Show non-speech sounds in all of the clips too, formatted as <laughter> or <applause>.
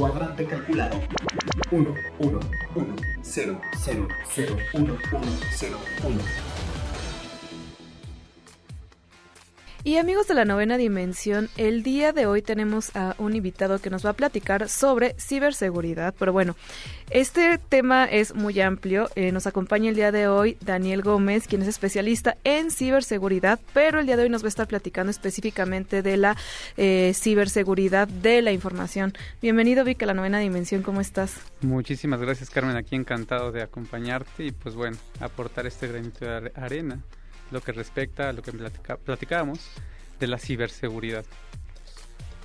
Cuadrante calculado. 1, 1, 1, 0, 0, 0, 1, 1, 0, 1. Y amigos de la novena dimensión, el día de hoy tenemos a un invitado que nos va a platicar sobre ciberseguridad. Pero bueno, este tema es muy amplio. Eh, nos acompaña el día de hoy Daniel Gómez, quien es especialista en ciberseguridad, pero el día de hoy nos va a estar platicando específicamente de la eh, ciberseguridad de la información. Bienvenido, Vic, a la novena dimensión. ¿Cómo estás? Muchísimas gracias, Carmen. Aquí encantado de acompañarte y, pues bueno, aportar este granito de are- arena, lo que respecta a lo que platicábamos de la ciberseguridad.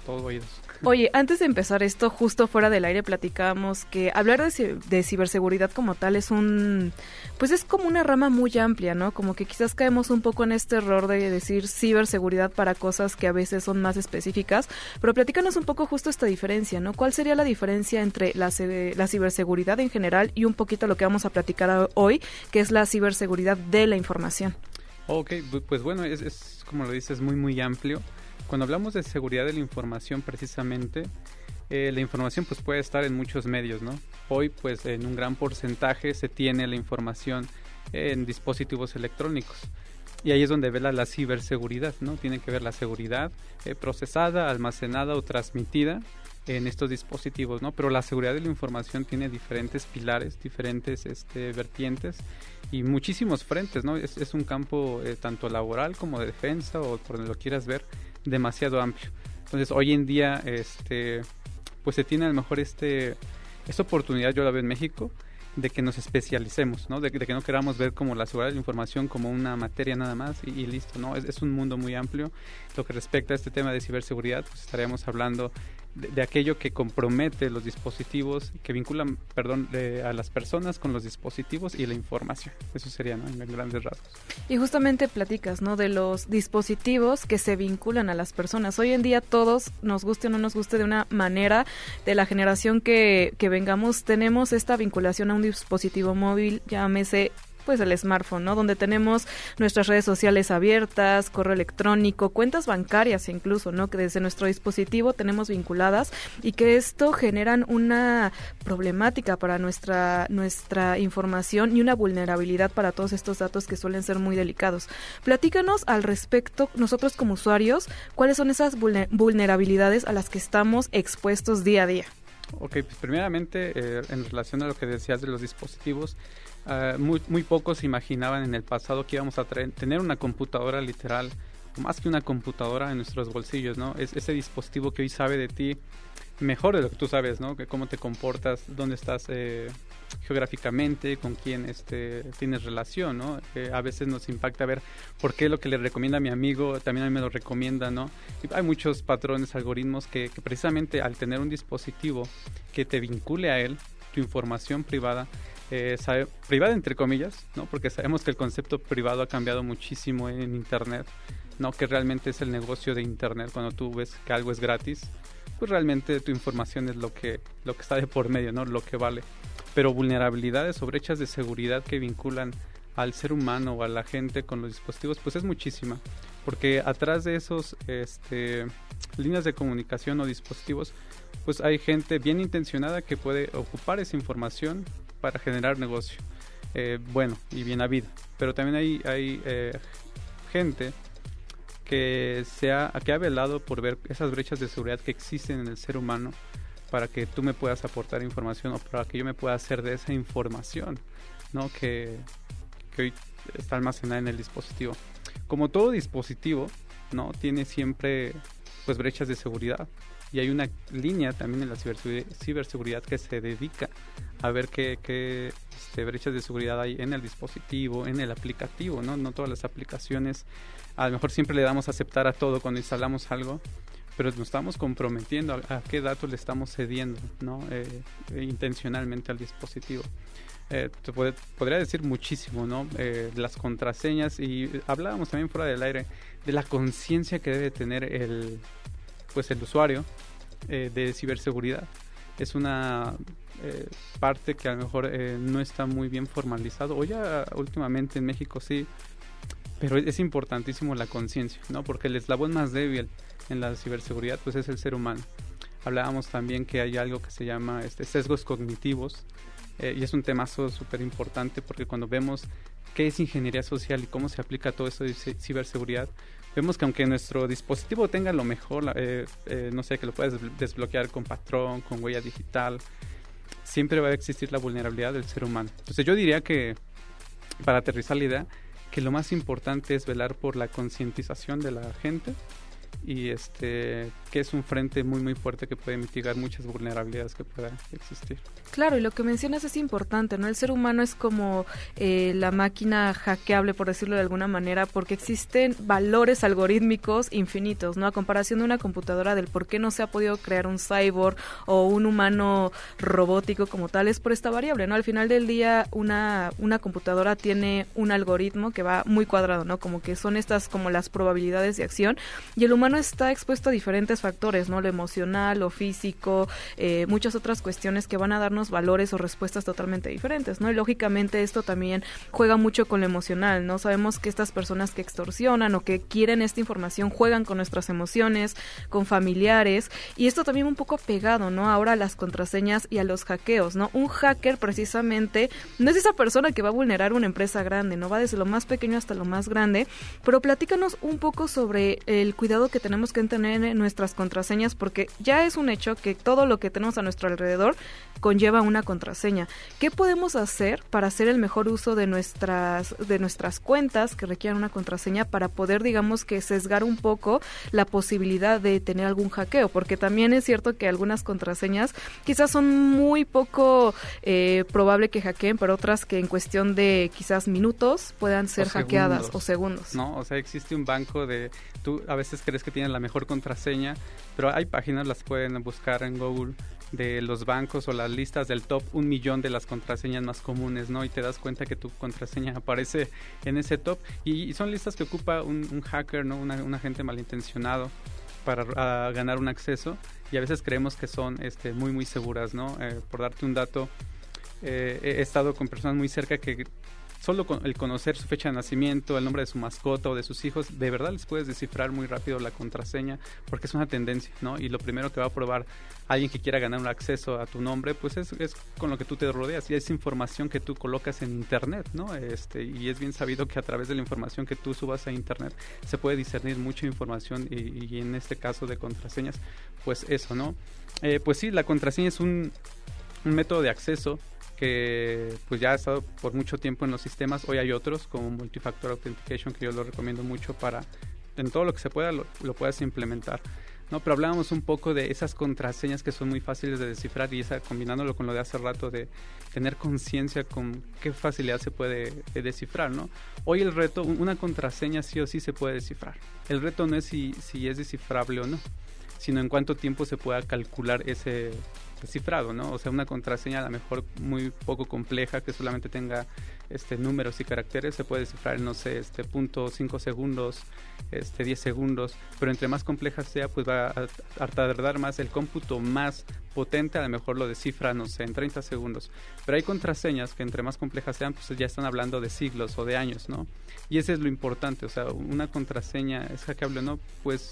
Todo oídos. Oye, antes de empezar esto, justo fuera del aire platicábamos que hablar de, de ciberseguridad como tal es un, pues es como una rama muy amplia, ¿no? Como que quizás caemos un poco en este error de decir ciberseguridad para cosas que a veces son más específicas, pero platícanos un poco justo esta diferencia, ¿no? ¿Cuál sería la diferencia entre la, ciberseguridad en general y un poquito lo que vamos a platicar hoy, que es la ciberseguridad de la información? Ok, pues bueno, es, es como lo dices, muy muy amplio. Cuando hablamos de seguridad de la información precisamente, eh, la información pues puede estar en muchos medios, ¿no? Hoy pues en un gran porcentaje se tiene la información en dispositivos electrónicos. Y ahí es donde vela la ciberseguridad, ¿no? Tiene que ver la seguridad eh, procesada, almacenada o transmitida en estos dispositivos, ¿no? Pero la seguridad de la información tiene diferentes pilares, diferentes este, vertientes y muchísimos frentes, ¿no? Es, es un campo eh, tanto laboral como de defensa o por donde lo quieras ver, demasiado amplio. Entonces, hoy en día, este, pues se tiene a lo mejor este, esta oportunidad, yo la veo en México, de que nos especialicemos, ¿no? De, de que no queramos ver como la seguridad de la información como una materia nada más y, y listo, ¿no? Es, es un mundo muy amplio. Lo que respecta a este tema de ciberseguridad, pues estaríamos hablando de, aquello que compromete los dispositivos, que vinculan, perdón, a las personas con los dispositivos y la información. Eso sería, ¿no? En grandes rasgos. Y justamente platicas, ¿no? De los dispositivos que se vinculan a las personas. Hoy en día todos, nos guste o no nos guste de una manera, de la generación que, que vengamos, tenemos esta vinculación a un dispositivo móvil, llámese pues el smartphone, ¿no? Donde tenemos nuestras redes sociales abiertas, correo electrónico, cuentas bancarias incluso, ¿no? Que desde nuestro dispositivo tenemos vinculadas y que esto generan una problemática para nuestra nuestra información y una vulnerabilidad para todos estos datos que suelen ser muy delicados. Platícanos al respecto, nosotros como usuarios, cuáles son esas vulne- vulnerabilidades a las que estamos expuestos día a día. Ok, pues primeramente eh, en relación a lo que decías de los dispositivos, ah, muy, muy pocos imaginaban en el pasado que íbamos a tener una computadora literal, más que una computadora en nuestros bolsillos, ¿no? Es ese dispositivo que hoy sabe de ti mejor de lo que tú sabes, ¿no? Que cómo te comportas, dónde estás eh, geográficamente, con quién este, tienes relación, ¿no? Eh, a veces nos impacta ver por qué lo que le recomienda a mi amigo también a mí me lo recomienda, ¿no? Hay muchos patrones, algoritmos que precisamente al tener un dispositivo que te vincule a él, tu información privada, eh, privada entre comillas, ¿no? Porque sabemos que el concepto privado ha cambiado muchísimo en Internet, ¿no? Que realmente es el negocio de Internet cuando tú ves que algo es gratis, pues realmente tu información es lo que, lo que está de por medio, ¿no? Lo que vale. Pero vulnerabilidades o brechas de seguridad que vinculan al ser humano o a la gente con los dispositivos, pues es muchísima. Porque atrás de esos este, líneas de comunicación o dispositivos, pues hay gente bien intencionada que puede ocupar esa información para generar negocio. Eh, bueno y bien habido. Pero también hay, hay eh, gente que, se ha, que ha velado por ver esas brechas de seguridad que existen en el ser humano para que tú me puedas aportar información o para que yo me pueda hacer de esa información, ¿no? Que, que hoy está almacenada en el dispositivo. Como todo dispositivo, ¿no? Tiene siempre pues brechas de seguridad y hay una línea también en la ciberseguridad que se dedica a ver qué, este, brechas de seguridad hay en el dispositivo, en el aplicativo, ¿no? No todas las aplicaciones, a lo mejor siempre le damos a aceptar a todo cuando instalamos algo, pero nos estamos comprometiendo a, qué datos le estamos cediendo, ¿no? Eh, intencionalmente al dispositivo. Eh, te podría decir muchísimo, ¿no? Eh, las contraseñas y hablábamos también fuera del aire de la conciencia que debe tener el, pues el usuario eh, de ciberseguridad. Es una eh, parte que a lo mejor eh, no está muy bien formalizado, o ya últimamente en México sí, pero es importantísimo la conciencia, ¿no? Porque el eslabón más débil en la ciberseguridad pues es el ser humano. Hablábamos también que hay algo que se llama este, sesgos cognitivos, y es un tema súper importante porque cuando vemos qué es ingeniería social y cómo se aplica todo eso de ciberseguridad, vemos que aunque nuestro dispositivo tenga lo mejor, eh, eh, no sé, que lo puedes desbloquear con patrón, con huella digital, siempre va a existir la vulnerabilidad del ser humano. Entonces yo diría que, para aterrizar la idea, que lo más importante es velar por la concientización de la gente y este que es un frente muy muy fuerte que puede mitigar muchas vulnerabilidades que puedan existir. Claro, y lo que mencionas es importante, ¿no? El ser humano es como eh, la máquina hackeable, por decirlo de alguna manera, porque existen valores algorítmicos infinitos, ¿no? A comparación de una computadora del por qué no se ha podido crear un cyborg o un humano robótico como tal, es por esta variable, ¿no? Al final del día, una, una computadora tiene un algoritmo que va muy cuadrado, ¿no? Como que son estas como las probabilidades de acción, y el humano está expuesto a diferentes factores, ¿no? Lo emocional, lo físico, eh, muchas otras cuestiones que van a darnos valores o respuestas totalmente diferentes, ¿no? Y lógicamente esto también juega mucho con lo emocional, ¿no? Sabemos que estas personas que extorsionan o que quieren esta información juegan con nuestras emociones, con familiares, y esto también un poco pegado, ¿no? Ahora a las contraseñas y a los hackeos, ¿no? Un hacker precisamente no es esa persona que va a vulnerar una empresa grande, ¿no? Va desde lo más pequeño hasta lo más grande, pero platícanos un poco sobre el cuidado que tenemos que tener en nuestras contraseñas porque ya es un hecho que todo lo que tenemos a nuestro alrededor conlleva una contraseña. ¿Qué podemos hacer para hacer el mejor uso de nuestras de nuestras cuentas que requieran una contraseña para poder digamos que sesgar un poco la posibilidad de tener algún hackeo? Porque también es cierto que algunas contraseñas quizás son muy poco eh, probable que hackeen, pero otras que en cuestión de quizás minutos puedan ser hackeadas o segundos. No, o sea, existe un banco de tú a veces crees que tienes la mejor contraseña, pero hay páginas las pueden buscar en Google de los bancos o las listas del top un millón de las contraseñas más comunes, ¿no? Y te das cuenta que tu contraseña <laughs> aparece en ese top y, son listas que ocupa un, hacker, ¿no? Un agente malintencionado para ganar un acceso y a veces creemos que son este, muy muy seguras, ¿no? Eh, por darte un dato, eh, he estado con personas muy cerca que solo con el conocer su fecha de nacimiento, el nombre de su mascota o de sus hijos, de verdad les puedes descifrar muy rápido la contraseña porque es una tendencia, ¿no? Y lo primero que va a probar alguien que quiera ganar un acceso a tu nombre, pues es, es con lo que tú te rodeas y es información que tú colocas en internet, ¿no? Este, y es bien sabido que a través de la información que tú subas a internet se puede discernir mucha información y, en este caso de contraseñas, pues eso, ¿no? Eh, pues sí, la contraseña es un, un método de acceso que pues ya ha estado por mucho tiempo en los sistemas. Hoy hay otros como Multifactor Authentication que yo lo recomiendo mucho para en todo lo que se pueda lo, puedas implementar. No, pero hablábamos un poco de esas contraseñas que son muy fáciles de descifrar y esa combinándolo con lo de hace rato de tener conciencia con qué facilidad se puede eh, descifrar, ¿no? Hoy el reto, una contraseña sí o sí se puede descifrar. El reto no es si, si es descifrable o no, sino en cuánto tiempo se pueda calcular ese, cifrado, ¿no? O sea, una contraseña a lo mejor muy poco compleja que solamente tenga este números y caracteres se puede descifrar en no sé, este punto 5 segundos, este 10 segundos, pero entre más compleja sea, pues va a, tardar más el cómputo más potente, a lo mejor lo descifra, no sé, en 30 segundos. Pero hay contraseñas que entre más complejas sean, pues ya están hablando de siglos o de años, ¿no? Y ese es lo importante, o sea, una contraseña es hackeable no, pues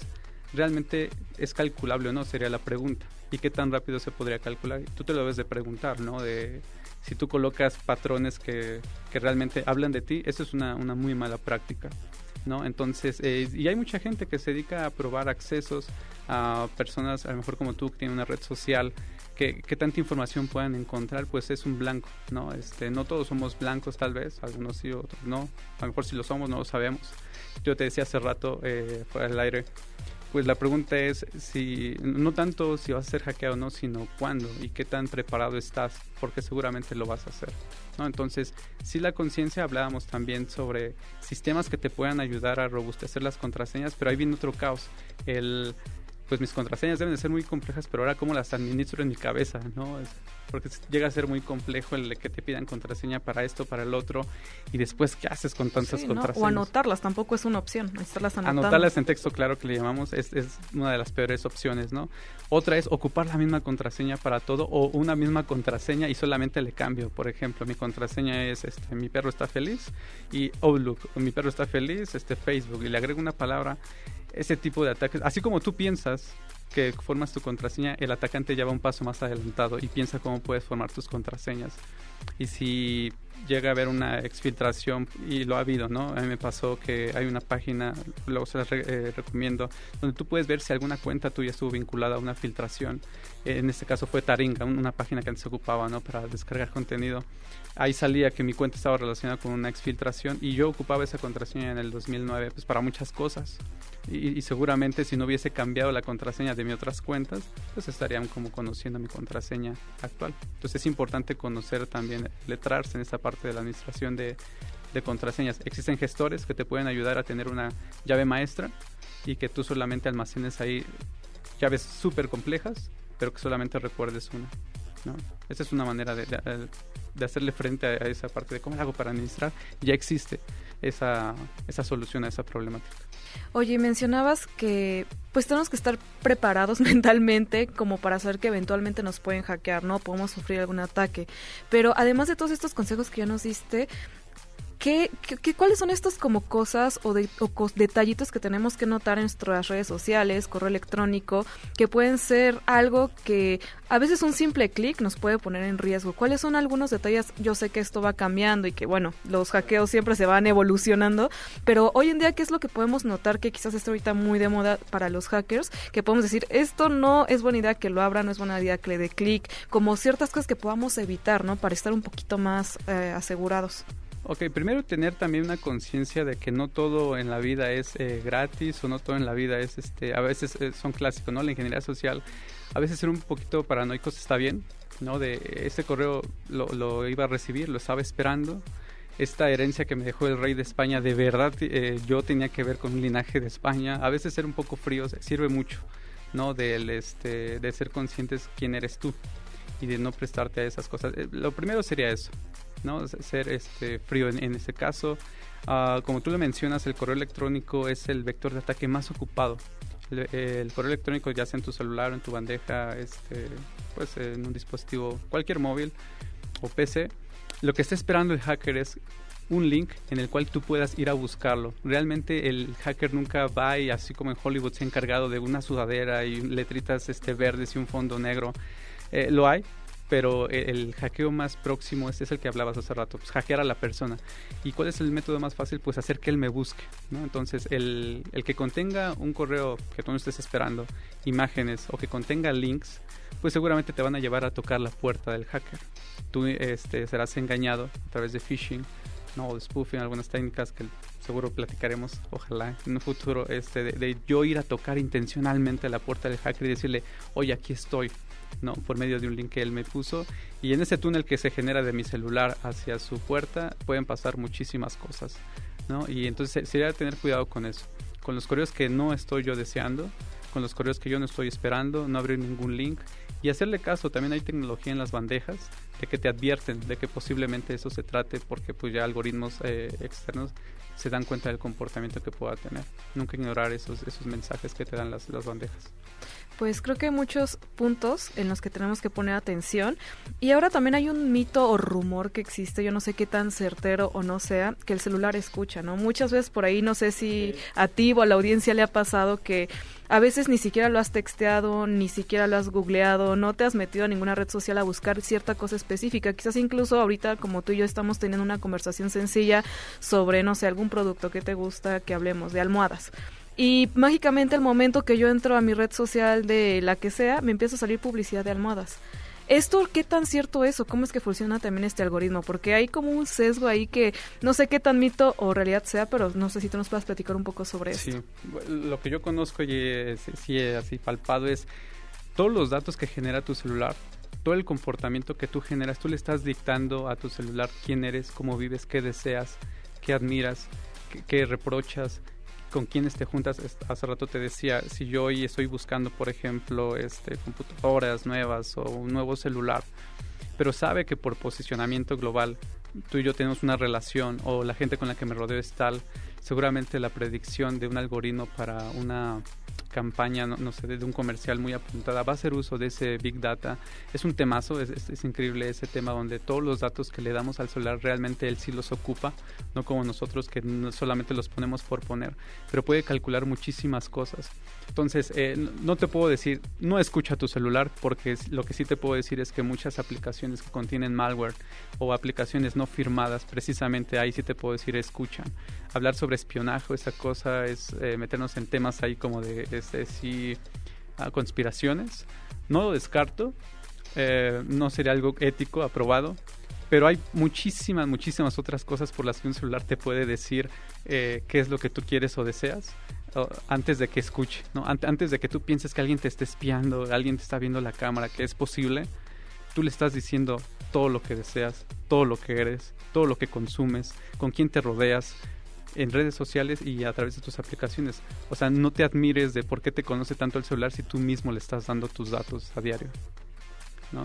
realmente es calculable o no, sería la pregunta y qué tan rápido se podría calcular. Tú te lo debes de preguntar, ¿no? De si tú colocas patrones que, que realmente hablan de ti, eso es una, una muy mala práctica. ¿no? Entonces, eh, y hay mucha gente que se dedica a probar accesos a personas, a lo mejor como tú, que tiene una red social que, tanta información puedan encontrar, pues es un blanco, ¿no? Este, no todos somos blancos tal vez, algunos sí, otros no, a lo mejor si lo somos no lo sabemos. Yo te decía hace rato, eh, fuera del aire, pues la pregunta es si no tanto si vas a ser hackeado o no, sino cuándo y qué tan preparado estás, porque seguramente lo vas a hacer. ¿no? Entonces, si la conciencia hablábamos también sobre sistemas que te puedan ayudar a robustecer las contraseñas, pero ahí viene otro caos. El pues mis contraseñas deben de ser muy complejas, pero ahora cómo las administro en mi cabeza, ¿no? porque llega a ser muy complejo el que te pidan contraseña para esto, para el otro, y después, ¿qué haces con tantas contraseñas? O anotarlas, tampoco es una opción, estarlas anotando. Anotarlas en texto, claro que le llamamos, es, es una de las peores opciones, ¿no? Otra es ocupar la misma contraseña para todo, o una misma contraseña y solamente le cambio. Por ejemplo, mi contraseña es, este, mi perro está feliz, y Outlook, mi perro está feliz, este, Facebook, y le agrego una palabra ese tipo de ataques. Así como tú piensas que formas tu contraseña, el atacante ya va un paso más adelantado y piensa cómo puedes formar tus contraseñas. Y si llega a haber una exfiltración, y lo ha habido, ¿no? A mí me pasó que hay una página, luego se las eh, recomiendo, donde tú puedes ver si alguna cuenta tuya estuvo vinculada a una filtración. en este caso fue Taringa, una página que antes se ocupaba, ¿no? Para descargar contenido ahí salía que mi cuenta estaba relacionada con una exfiltración y yo ocupaba esa contraseña en el 2009 pues para muchas cosas y, seguramente si no hubiese cambiado la contraseña de mis otras cuentas pues estarían como conociendo mi contraseña actual. Entonces es importante conocer también letrarse en esa parte de la administración de, contraseñas. Existen gestores que te pueden ayudar a tener una llave maestra y que tú solamente almacenes ahí llaves súper complejas pero que solamente recuerdes una ¿no? Esa es una manera de, de hacerle frente a, esa parte de cómo hago para administrar, ya existe esa, esa solución a esa problemática. Oye, mencionabas que pues tenemos que estar preparados <laughs> mentalmente como para saber que eventualmente nos pueden hackear, ¿no? Podemos sufrir algún ataque. Pero además de todos estos consejos que ya nos diste, ¿Qué, qué, cuáles son estas como cosas o, de, detallitos que tenemos que notar en nuestras redes sociales, correo electrónico, que pueden ser algo que a veces un simple clic nos puede poner en riesgo? ¿Cuáles son algunos detalles? Yo sé que esto va cambiando y que, bueno, los hackeos siempre se van evolucionando, pero hoy en día, ¿qué es lo que podemos notar que quizás está ahorita muy de moda para los hackers? Que podemos decir, esto no es buena idea que lo abra, no es buena idea que le dé clic, como ciertas cosas que podamos evitar, ¿no? Para estar un poquito más eh, asegurados. Ok, primero tener también una conciencia de que no todo en la vida es eh, gratis o no todo en la vida es, este, a veces eh, son clásicos, ¿no? La ingeniería social, a veces ser un poquito paranoicos está bien, ¿no? De este correo lo, iba a recibir, lo estaba esperando. Esta herencia que me dejó el rey de España, de verdad eh, yo tenía que ver con un linaje de España. A veces ser un poco frío sirve mucho, ¿no? Del, este, de ser conscientes quién eres tú y de no prestarte a esas cosas. lo primero sería eso, ¿no? Ser este, frío en, este caso. Ah, como tú lo mencionas, el correo electrónico es el vector de ataque más ocupado. El, correo electrónico ya sea en tu celular en tu bandeja, este, pues en un dispositivo, cualquier móvil o PC. Lo que está esperando el hacker es un link en el cual tú puedas ir a buscarlo. Realmente el hacker nunca va y así como en Hollywood se ha encargado de una sudadera y letritas este, verdes y un fondo negro. Eh, lo hay, pero e, el hackeo más próximo este es el que hablabas hace rato, pues hackear a la persona. ¿Y cuál es el método más fácil? Pues hacer que él me busque, ¿no? Entonces, el, el que contenga un correo que tú no estés esperando, imágenes o que contenga links, pues seguramente te van a llevar a tocar la puerta del hacker. Tú este, serás engañado a través de phishing, ¿no? de spoofing, algunas técnicas que seguro platicaremos, ojalá en un futuro, este, de, de yo ir a tocar intencionalmente la puerta del hacker y decirle, oye, aquí estoy, ¿no? Por medio de un link que él me puso. Y en ese túnel que se genera de mi celular hacia su puerta pueden pasar muchísimas cosas, ¿no? Y entonces sería tener cuidado con eso. Con los correos que no estoy yo deseando, con los correos que yo no estoy esperando, no abrir ningún link y hacerle caso. También hay tecnología en las bandejas de que te advierten de que posiblemente eso se trate porque pues ya algoritmos eh, externos se dan cuenta del comportamiento que pueda tener. Nunca ignorar esos, esos mensajes que te dan las, las bandejas. Pues creo que hay muchos puntos en los que tenemos que poner atención. Y ahora también hay un mito o rumor que existe, yo no sé qué tan certero o no sea, que el celular escucha, ¿no? Muchas veces por ahí, no sé si a ti o a la audiencia le ha pasado que a veces ni siquiera lo has texteado, ni siquiera lo has googleado, no te has metido a ninguna red social a buscar cierta cosa específica. Quizás incluso ahorita como tú y yo estamos teniendo una conversación sencilla sobre, no sé, algún producto que te gusta, que hablemos de almohadas. Y mágicamente el momento que yo entro a mi red social de la que sea, me empieza a salir publicidad de almohadas. ¿Esto qué tan cierto es o cómo es que funciona también este algoritmo? Porque hay como un sesgo ahí que no sé qué tan mito o realidad sea, pero no sé si tú nos puedas platicar un poco sobre eso. Sí, lo que yo conozco y sí así palpado es todos los datos que genera tu celular, todo el comportamiento que tú generas, tú le estás dictando a tu celular quién eres, cómo vives, qué deseas, qué admiras, qué, qué reprochas, con quiénes te juntas. Hace rato te decía, si yo hoy estoy buscando, por ejemplo, este, computadoras nuevas o un nuevo celular, pero sabe que por posicionamiento global tú y yo tenemos una relación o la gente con la que me rodeo es tal, seguramente la predicción de un algoritmo para una campaña, no, sé, de un comercial muy apuntada, va a hacer uso de ese Big Data. Es un temazo, es, es, increíble ese tema donde todos los datos que le damos al celular realmente él sí los ocupa, no como nosotros que no solamente los ponemos por poner, pero puede calcular muchísimas cosas. Entonces, eh, no te puedo decir, no escucha tu celular, porque lo que sí te puedo decir es que muchas aplicaciones que contienen malware o aplicaciones no firmadas, precisamente ahí sí te puedo decir, escuchan. Hablar sobre espionaje, esa cosa es eh, meternos en temas ahí como de este, conspiraciones. No lo descarto, eh, no sería algo ético, aprobado, pero hay muchísimas, muchísimas otras cosas por las que un celular te puede decir qué es lo que tú quieres o deseas antes de que escuche, ¿no? Antes de que tú pienses que alguien te esté espiando, alguien te está viendo la cámara, que es posible, tú le estás diciendo todo lo que deseas, todo lo que eres, todo lo que consumes, con quién te rodeas en redes sociales y a través de tus aplicaciones. O sea, no te admires de por qué te conoce tanto el celular si tú mismo le estás dando tus datos a diario, ¿no?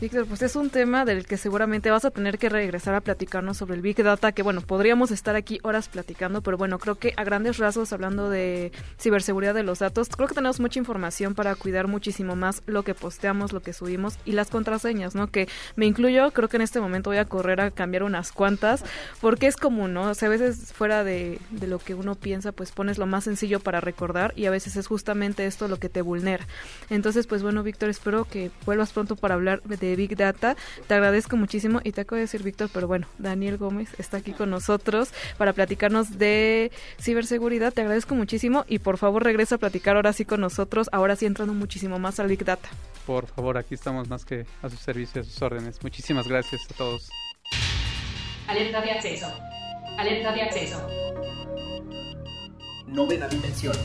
Víctor, pues es un tema del que seguramente vas a tener que regresar a platicarnos sobre el Big Data, que bueno, podríamos estar aquí horas platicando, pero bueno, creo que a grandes rasgos, hablando de ciberseguridad de los datos, creo que tenemos mucha información para cuidar muchísimo más lo que posteamos, lo que subimos y las contraseñas, ¿no? Que me incluyo, creo que en este momento voy a correr a cambiar unas cuantas, porque es común, ¿no? O sea, a veces fuera de, lo que uno piensa, pues pones lo más sencillo para recordar y a veces es justamente esto lo que te vulnera. Entonces, pues bueno, Víctor, espero que vuelvas pronto para hablar de Big Data. Te agradezco muchísimo y te acabo de decir, Víctor, pero bueno, Daniel Gómez está aquí con nosotros para platicarnos de ciberseguridad. Te agradezco muchísimo y por favor regresa a platicar ahora sí con nosotros, ahora sí entrando muchísimo más al Big Data. Por favor, aquí estamos más que a sus servicios, a sus órdenes. Muchísimas gracias a todos. Alerta de acceso. Alerta de acceso. Novena dimensión.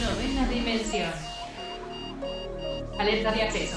Novena dimensión. Alerta de acceso.